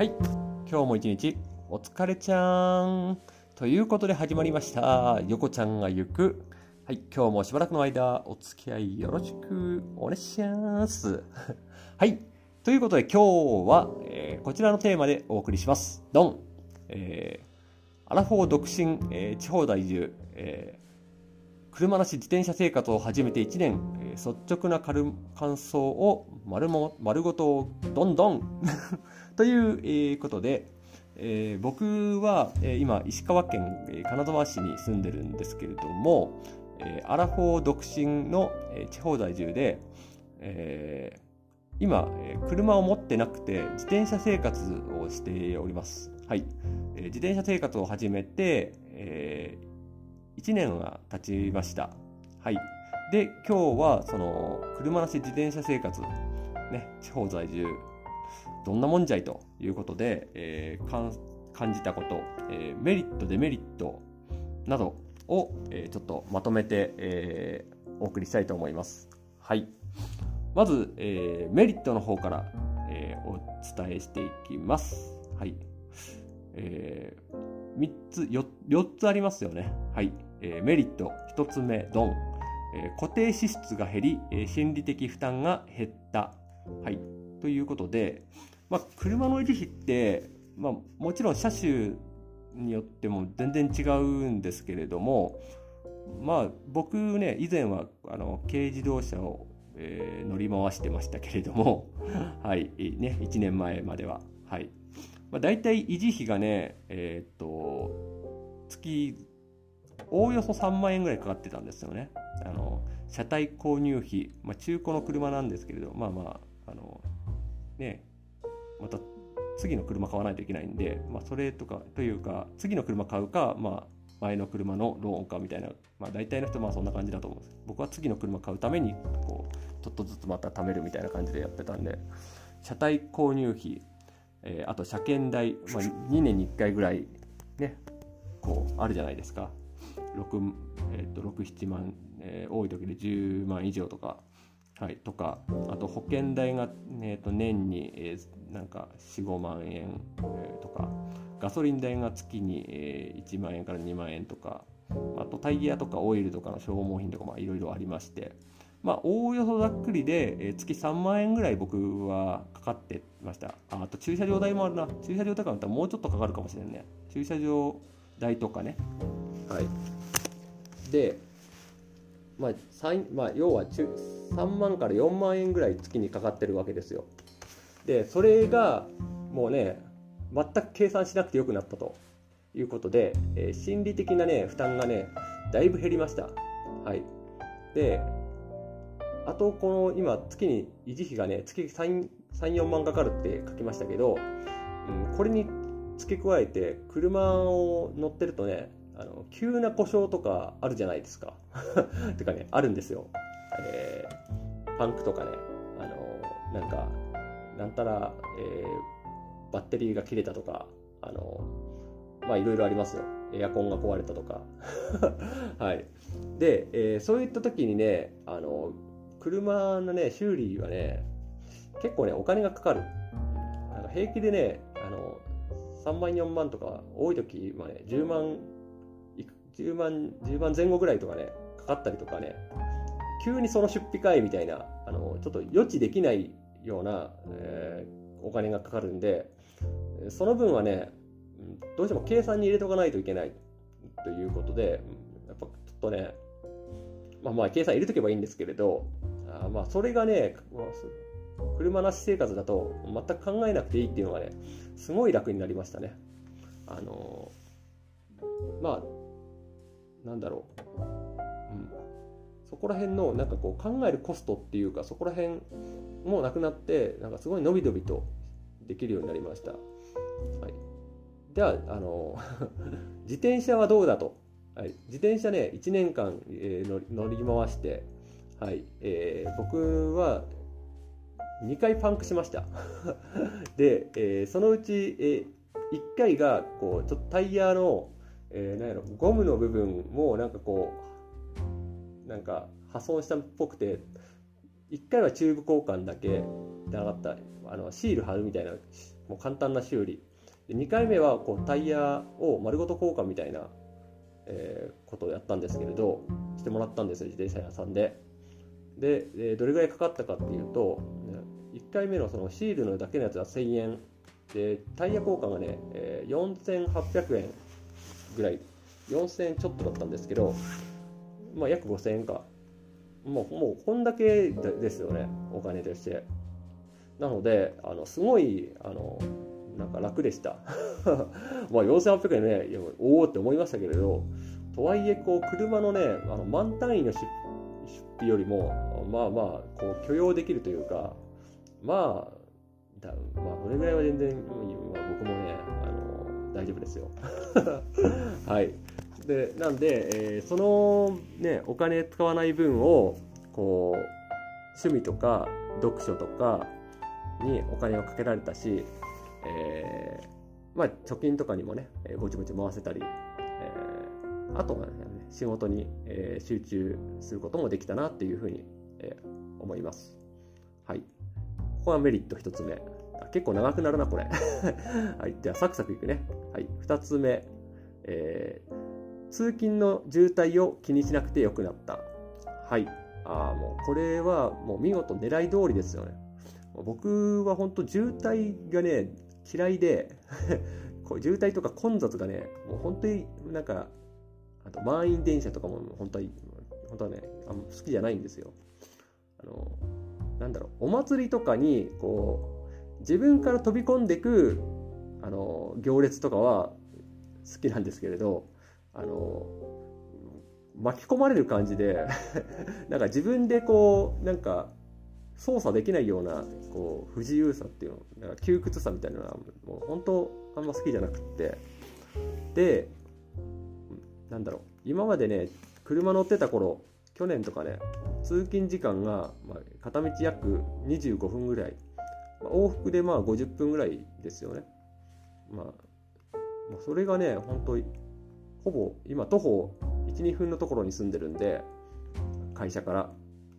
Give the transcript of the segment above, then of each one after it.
はい。今日も一日お疲れちゃーん。ということで始まりました。横ちゃんが行く。はい。今日もしばらくの間お付き合いよろしく。お願いします。はい。ということで今日は、えー、こちらのテーマでお送りします。ドン、えー、アラフォー独身、えー、地方在住、え、車なし自転車生活を始めて1年、え、率直な感想を丸も丸ごとどんどん。ということで、えー、僕は、今石川県金沢市に住んでるんですけれども、えアラフォー独身の、地方在住で、えー、今、車を持ってなくて自転車生活をしております。はい。自転車生活を始めて、えー、1年が経ちました。はい。で、今日はその車なし自転車生活、ね、地方在住どんなもんじゃいということで、えー、感じたこと、えー、メリット、デメリットなどを、えー、ちょっとまとめて、えー、お送りしたいと思います。はい。まず、えー、メリットの方から、えー、お伝えしていきます。はい。えー、3つ4、4つありますよね。はい。えー、メリット、1つ目、ドン。えー、固定支出が減り、えー、心理的負担が減った。はい。ということで、まあ、車の維持費って、まあ、もちろん車種によっても全然違うんですけれども、まあ、僕ね以前はあの軽自動車を、えー、乗り回してましたけれども、はいね、1年前までは。はいまあ、大体維持費がね、えー、っと月おおよそ3万円ぐらいかかってたんですよね。あの車体購入費、まあ、中古の車なんですけれどまあまああのねまた次の車買わないといけないんで、まあ、それとかというか次の車買うか、まあ、前の車のローンかみたいな、まあ、大体の人はそんな感じだと思うんです。僕は次の車買うためにこうちょっとずつまた貯めるみたいな感じでやってたんで車体購入費、えー、あと車検代、まあ、2年に1回ぐらいねこうあるじゃないですか。6、えー、と67万、えー、多い時で10万以上とか。はい、とかあと保険代が、えー、と年に、えー、なんか45万円、えー、とかガソリン代が月に、えー、1万円から2万円とかあとタイヤとかオイルとかの消耗品とかいろいろありましてまあおおよそざっくりで、えー、月3万円ぐらい僕はかかってました。あと駐車場代もあるな。駐車場とかだったらもうちょっとかかるかもしれないね。駐車場代とかね。はい。でまあ、まあ、要は3万から4万円ぐらい月にかかってるわけですよ。でそれがもうね全く計算しなくてよくなったということで、えー、心理的なね負担がねだいぶ減りました。はい、であとこの今月に維持費がね月34万かかるって書きましたけど、うん、これに付け加えて車を乗ってるとねあの急な故障とかあるじゃないですか。てかね、あるんですよ。えー、パンクとかね、あの、なんか、なんたら、えー、バッテリーが切れたとか、あの、まあいろいろありますよ。エアコンが壊れたとか。はい。で、えー、そういった時にね、あの、車のね、修理はね、結構ね、お金がかかる。なんか平気でね、あの、3万、4万とか、多い時はね、10万10万、10万前後ぐらいとかね、かかったりとかね、急にその出費かいみたいな、あの、ちょっと予知できないような、えー、お金がかかるんで、その分はね、どうしても計算に入れておかないといけないということで、やっぱちょっとね、まあまあ計算入れとけばいいんですけれど、あまあそれがね、車なし生活だと全く考えなくていいっていうのがね、すごい楽になりましたね。あのまあなんだろう、うん、そこら辺のなんかこう考えるコストっていうかそこら辺もなくなってなんかすごい伸び伸びとできるようになりました。はい、じゃあの 自転車はどうだと、はい、自転車ね1年間、えー、乗り回して、はい。えー、僕は2回パンクしました。で、えー、そのうち、えー、1回がこうちょっとタイヤのえー、なんやろゴムの部分もなんかこうなんか破損したっぽくて1回はチューブ交換だけで上がったあのシール貼るみたいなもう簡単な修理。で2回目はこうタイヤを丸ごと交換みたいな、えー、ことをやったんですけれどしてもらったんですよ自転車屋さんで。で、えどれぐらいかかったかっていうと1回目のそのシールのだけのやつは1000円。でタイヤ交換がね、えー、4800円ぐらい。4000円ちょっとだったんですけどまあ約5000円か。もうもうこんだけですよね。お金として。なのであのすごいあのなんか楽でした。まあ4800円ねおおって思いましたけれどとはいえこう車のねあの満単位の出費よりもまあまあこう許容できるというかまあだまあこれぐらいは全然、まあ、僕もねあの大丈夫ですよ。はい。でなんで、えー、そのねお金使わない分をこう趣味とか読書とかにお金をかけられたし、えー、まあ貯金とかにもねぼちぼち回せたり、えー、あとはね仕事に、えー、集中することもできたなっていうふうに、え、思います。はい。ここはメリット1つ目。結構長くなるな、これ。はい。じゃあ、サクサクいくね。はい。2つ目。えー、通勤の渋滞を気にしなくてよくなった。はい。ああ、もう、これはもう見事狙い通りですよね。僕は本当渋滞がね、嫌いで 渋滞とか混雑がね、もう本当になんか、あと満員電車とかも本当は、本当はね、あ好きじゃないんですよ。あの、なんだろう、お祭りとかに、こう、自分から飛び込んでく、あの、行列とかは好きなんですけれど、あの、巻き込まれる感じで なんか自分でこう、なんか、操作できないようなこう不自由さっていうのなんか窮屈さみたいなのはもう本当あんま好きじゃなくって。でなんだろう。今までね車乗ってた頃去年とかね通勤時間が、ま、片道約25分ぐらい、往復でまあ50分ぐらいですよね、まあ、まあ、それがね本当ほぼ今徒歩12分のところに住んでるんで会社から、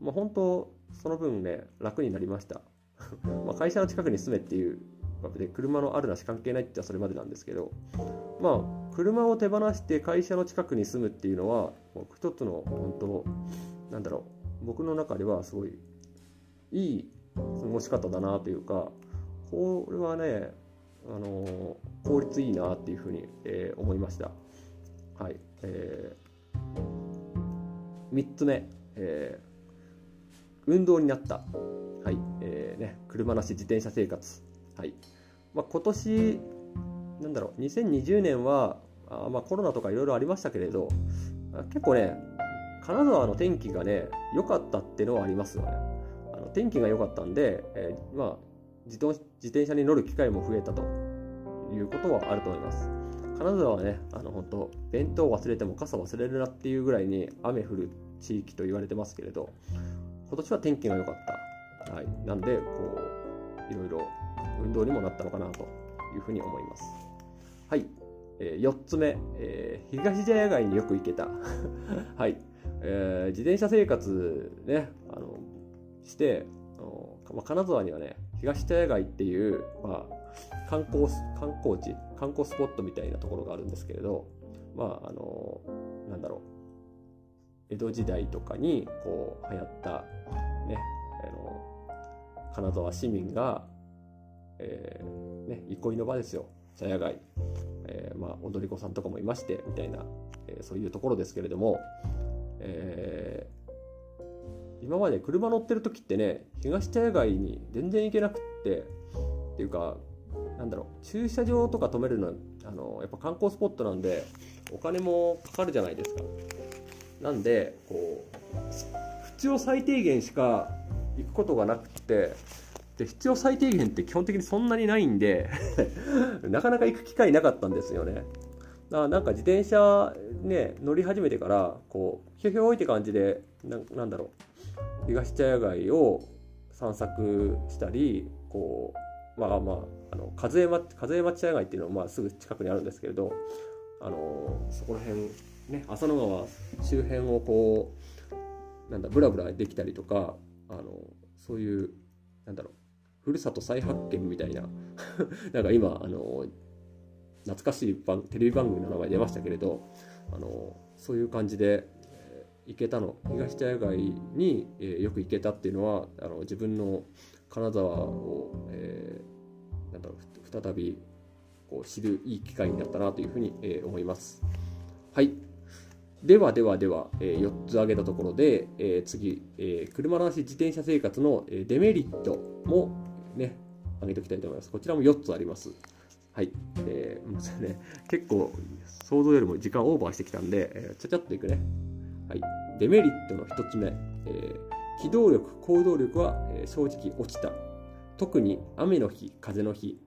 まあ、本当その分ね楽になりました。ま会社の近くに住めっていうわけで車のあるなし関係ないってそれまでなんですけどまあ車を手放して会社の近くに住むっていうのはもう一つの本当なんだろう僕の中ではすごいいい過ごし方だなというかこれはねあの効率いいなっていうふうに、えー、思いました。はい、えー、3つ目、えー、運動になった。はい、えーね、車なし自転車生活。はいまあ、今年なんだろう2020年はあ、まあ、コロナとかいろいろありましたけれど結構ね金沢の天気がね良かったっていうのはありますよね。あの天気が良かったんで、えー、まあ自自転車に乗る機会も増えたということはあると思います。金沢はねあの本当弁当忘れても傘忘れるなっていうぐらいに雨降る地域と言われてますけれど今年は天気が良かったはいなんでこういろいろ運動にもなったのかなというふうに思います。はい。えー、4つ目、えー、東茶屋街によく行けた。はい。えー、自転車生活ね、あの、して、あのまあ、金沢にはね、東茶屋街っていう、まあ、観光、観光地、観光スポットみたいなところがあるんですけれど、まあ、あの、なんだろう、江戸時代とかに、こう、流行った、ね、あの、金沢市民が、えー、ね、憩いの場ですよ。茶屋街。えー、まあ、踊り子さんとかもいまして、みたいな、えー、そういうところですけれども、えー、今まで車乗ってる時ってね、東茶屋街に全然行けなくって、っていうか、なんだろう、駐車場とか止めるの、あの、やっぱ観光スポットなんで、お金もかかるじゃないですか。なんで、こう、必要最低限しか行くことがなくて、で必要最低限って基本的にそんなにないんで なかなか行く機会なかったんですよね。だなんか自転車ね乗り始めてからこうひょひょいって感じでななんだろう東茶屋街を散策したりこうまあまああの風江町風町茶屋街っていうのはまあすぐ近くにあるんですけれどあのそこら辺ね浅野川周辺をこうなんだブラブラできたりとかあのそういうなんだろうふるさと再発見みたいな なんか今あの懐かしい番テレビ番組の名前出ましたけれどあのそういう感じで、行けたの東茶屋街に、えー、よく行けたっていうのはあの自分の金沢を、えー、なんだろう再びこう知るいい機会になったなというふうに、え、思います。はい。ではではでは、えー、4つ挙げたところで、えー、次、えー、車の足自転車生活のデメリットもね、挙げておきたいと思います。こちらも4つあります。はい。えー、まね、結構想像よりも時間オーバーしてきたんで、えー、ちゃちゃっといくね。はい。デメリットの1つ目、えー、機動力、行動力は、えー、正直落ちた。特に雨の日、風の日。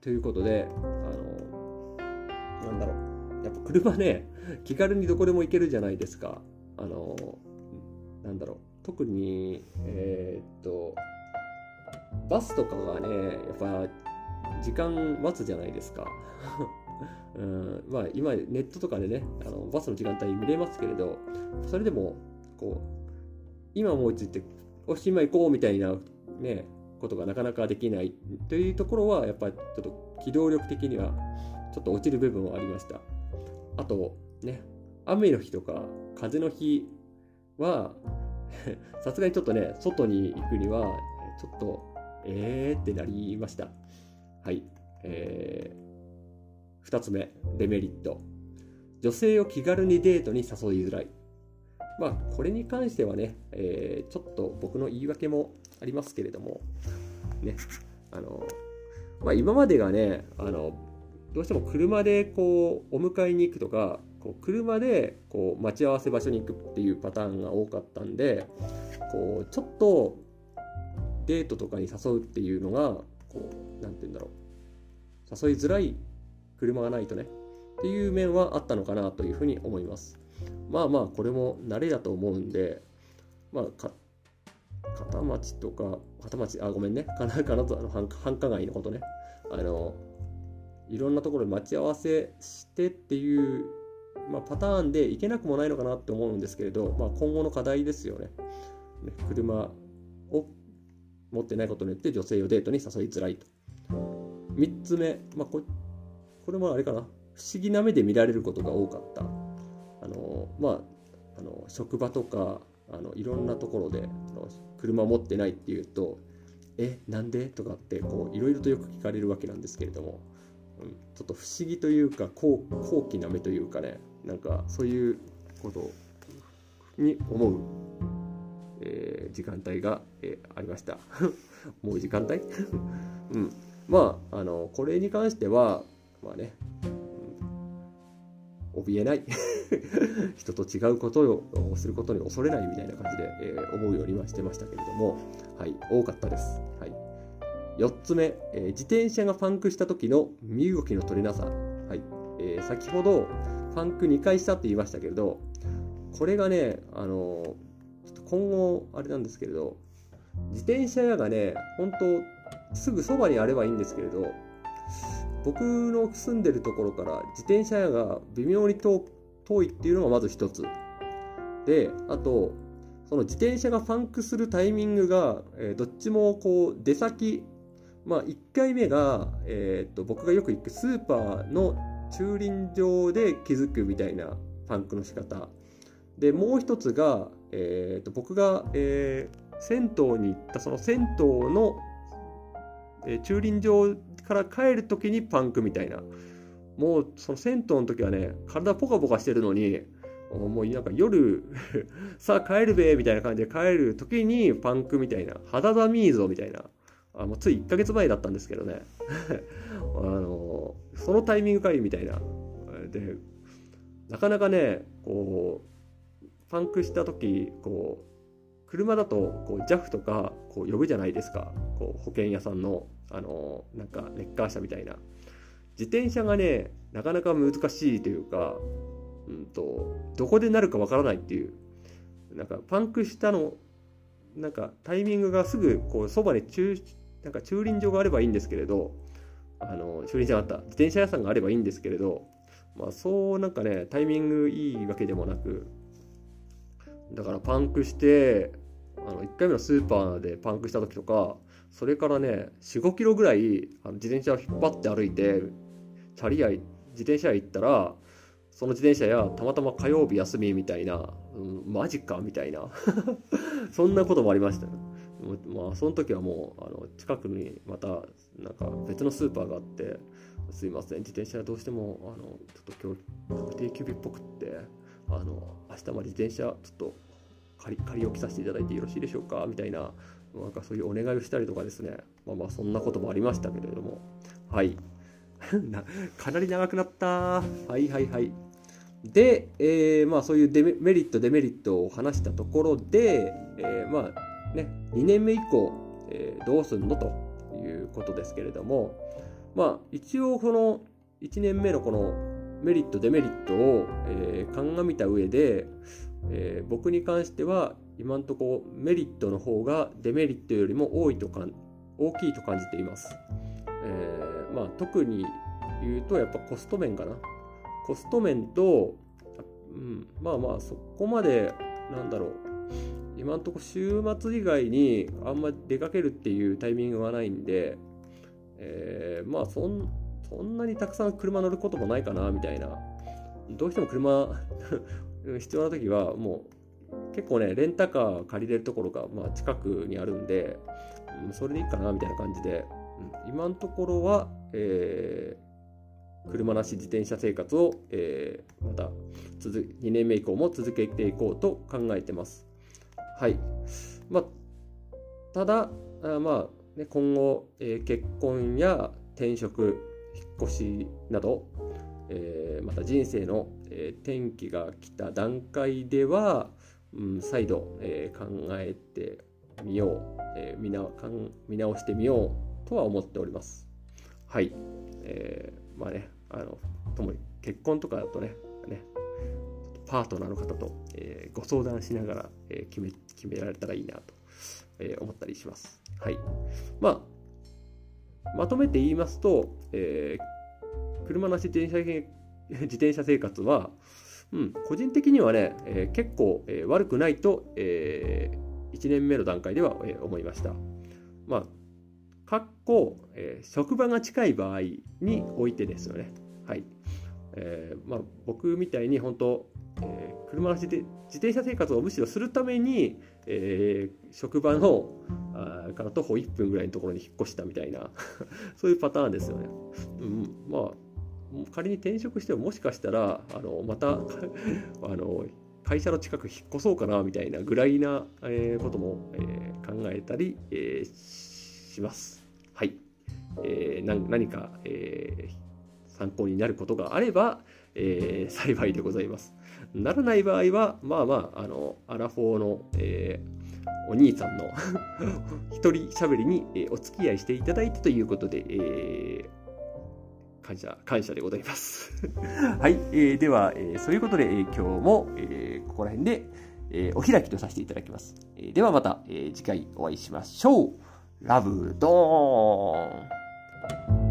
ということで、あの、なんだろう。やっぱ車ね、気軽にどこでも行けるじゃないですか。あの、なんだろう。特に、えー、っと、バスとかがね、やっぱ時間待つじゃないですか。うんまあ、今、ネットとかでね、あのバスの時間帯見れますけれど、それでも、こう、今思いついて、おしまい行こうみたいな、ね、ことがなかなかできないというところは、やっぱりちょっと機動力的には、ちょっと落ちる部分はありました。あと、ね、雨の日とか風の日は、さすがにちょっとね、外に行くには、ちょっと、えーってなりました。はい。えー、2つ目、デメリット。女性を気軽にデートに誘いづらい。まあ、これに関してはね、えー、ちょっと僕の言い訳もありますけれども、ね、あの、まあ、今までがね、あの、どうしても車でこう、お迎えに行くとか、こう車でこう待ち合わせ場所に行くっていうパターンが多かったんで、こう、ちょっとデートとかに誘うっていうのが、こう、なんて言うんだろう。誘いづらい車がないとね。っていう面はあったのかなというふうに思います。まあまあ、これも慣れだと思うんで、まあ、片町とか、片町、あ、ごめんね。金沢の繁華街のことね。あの、いろんなところで待ち合わせしてっていう、まあ、パターンでいけなくもないのかなって思うんですけれど、まあ、今後の課題ですよね。ね車を持ってないことによって女性をデートに誘いづらいと。3つ目、まあこ、これもあれかな、不思議な目で見られることが多かった。あのまあ、あの職場とかあのいろんなところで車持ってないっていうと、え、なんで？とかっていろいろとよく聞かれるわけなんですけれども、うん、ちょっと不思議というか高高貴な目というかね、なんかそういうことに思うえー、時間帯が、えー、ありました。もう時間帯？うん。まあ、あの、これに関しては、まあね、怯えない 人と違うことをすることに恐れないみたいな感じで、えー、思うようにはしてましたけれども、はい、多かったです。はい。4つ目、えー、自転車がパンクした時の身動きの取れなさ。はい。えー、先ほど、パンク2回したって言いましたけれど、これがね、あの今後、あれなんですけれど、自転車屋がね、本当すぐそばにあればいいんですけれど、僕の住んでるところから自転車屋が微妙に遠いっていうのがまず一つ。で、あと、その自転車がパンクするタイミングが、えー、どっちもこう出先、まあ1回目が、えー、っと僕がよく行くスーパーの駐輪場で気づくみたいなパンクの仕方。で、もう一つが、えー、と僕が、えー、銭湯に行ったその銭湯の、え、駐輪場から帰る時にパンクみたいな。もうその銭湯の時はね体ポカポカしてるのにもうなんか夜 さあ帰るべみたいな感じで帰る時にパンクみたいな。肌寒いぞみたいな。あもうつい1ヶ月前だったんですけどね。あのそのタイミングかいみたいな。でなかなかねこうパンクした時こう車だとこう JAF とかこう呼ぶじゃないですか。こう保険屋さんの。あのなんかレッカー車みたいな。自転車がねなかなか難しいというか、うんと、どこでなるかわからないっていう。なんかパンクしたのなんかタイミングがすぐこうそばに駐なんか駐輪場があればいいんですけれどあの駐輪場あった。自転車屋さんがあればいいんですけれどまあそうなんかねタイミングいいわけでもなくだからパンクしてあの1回目のスーパーでパンクした時とかそれからね45キロぐらいあの自転車を引っ張って歩いてチャリ屋自転車屋行ったらその自転車やたまたま火曜日休みみたいな、うん、マジかみたいな そんなこともありましたよ、まあその時はもうあの近くにまたなんか別のスーパーがあってすいません自転車どうしてもあのちょっと今日定休日っぽくってあの明日まで自転車ちょっと仮仮置きさせていただいてよろしいでしょうかみたいななんかそういうお願いをしたりとかですね。まあまあそんなこともありましたけれども。はい。かなり長くなった。はいはいはい。で、えー、まあそういうデメリットデメリットを話したところで、えー、まあね2年目以降、えー、どうすんのということですけれども。まあ一応この1年目のこのメリットデメリットを、えー、鑑みた上で、えー、僕に関しては今のとこメリットの方がデメリットよりも多いとか大きいと感じています。えー、まあ、特に言うとやっぱコスト面かな。コスト面と、うん、まあまあそこまでなんだろう今のとこ週末以外にあんま出かけるっていうタイミングはないんで、えー、まあそんそんなにたくさん車乗ることもないかなみたいなどうしても車 必要な時はもう結構ねレンタカー借りれるところがまあ近くにあるんで、うん、それでいいかなみたいな感じで、うん、今のところは、えー、車なし自転車生活を、えー、また続2年目以降も続けていこうと考えてます。はい。まあ、ただ、あまあ、ね、今後、えー、結婚や転職、引っ越しなど、えー、また人生の、えー、転機が来た段階では、うん、再度、えー、考えてみよう、えー、見なかん見直してみようとは思っております。はい。えー、まあね、あの、ともに結婚とかだとね、ねパートナーの方と、えー、ご相談しながら、えー、決め決められたらいいなと、えー、思ったりします。はい。まあ、まとめて言いますと、えー、車なし自転車自転車生活は、うん、個人的にはね、えー、結構、えー、悪くないと、えー、1年目の段階では、えー、思いました。まあ、かっこ、えー、職場が近い場合においてですよね。はい。えーまあ、僕みたいに本当、えー、車なしで自転車生活をむしろするために、えー、職場のあから徒歩1分ぐらいのところに引っ越したみたいな そういうパターンですよね。うん、まあ仮に転職してももしかしたらあのまた あの会社の近く引っ越そうかなみたいなぐらいな、えー、ことも、えー、考えたり、えー、します。はい。えー、何か、え、参考になることがあれば、え、幸いでございます。ならない場合は、まあまあ、あの、アラフォーの、え、お兄さんの 一人喋りに、え、お付き合いしていただいてということで、えー、感謝、感謝でございます はい、えー、では、えー、そういうことで、えー、今日も、えー、ここら辺で、えー、お開きとさせていただきます。えー、ではまた、えー、次回お会いしましょう。ラブドーン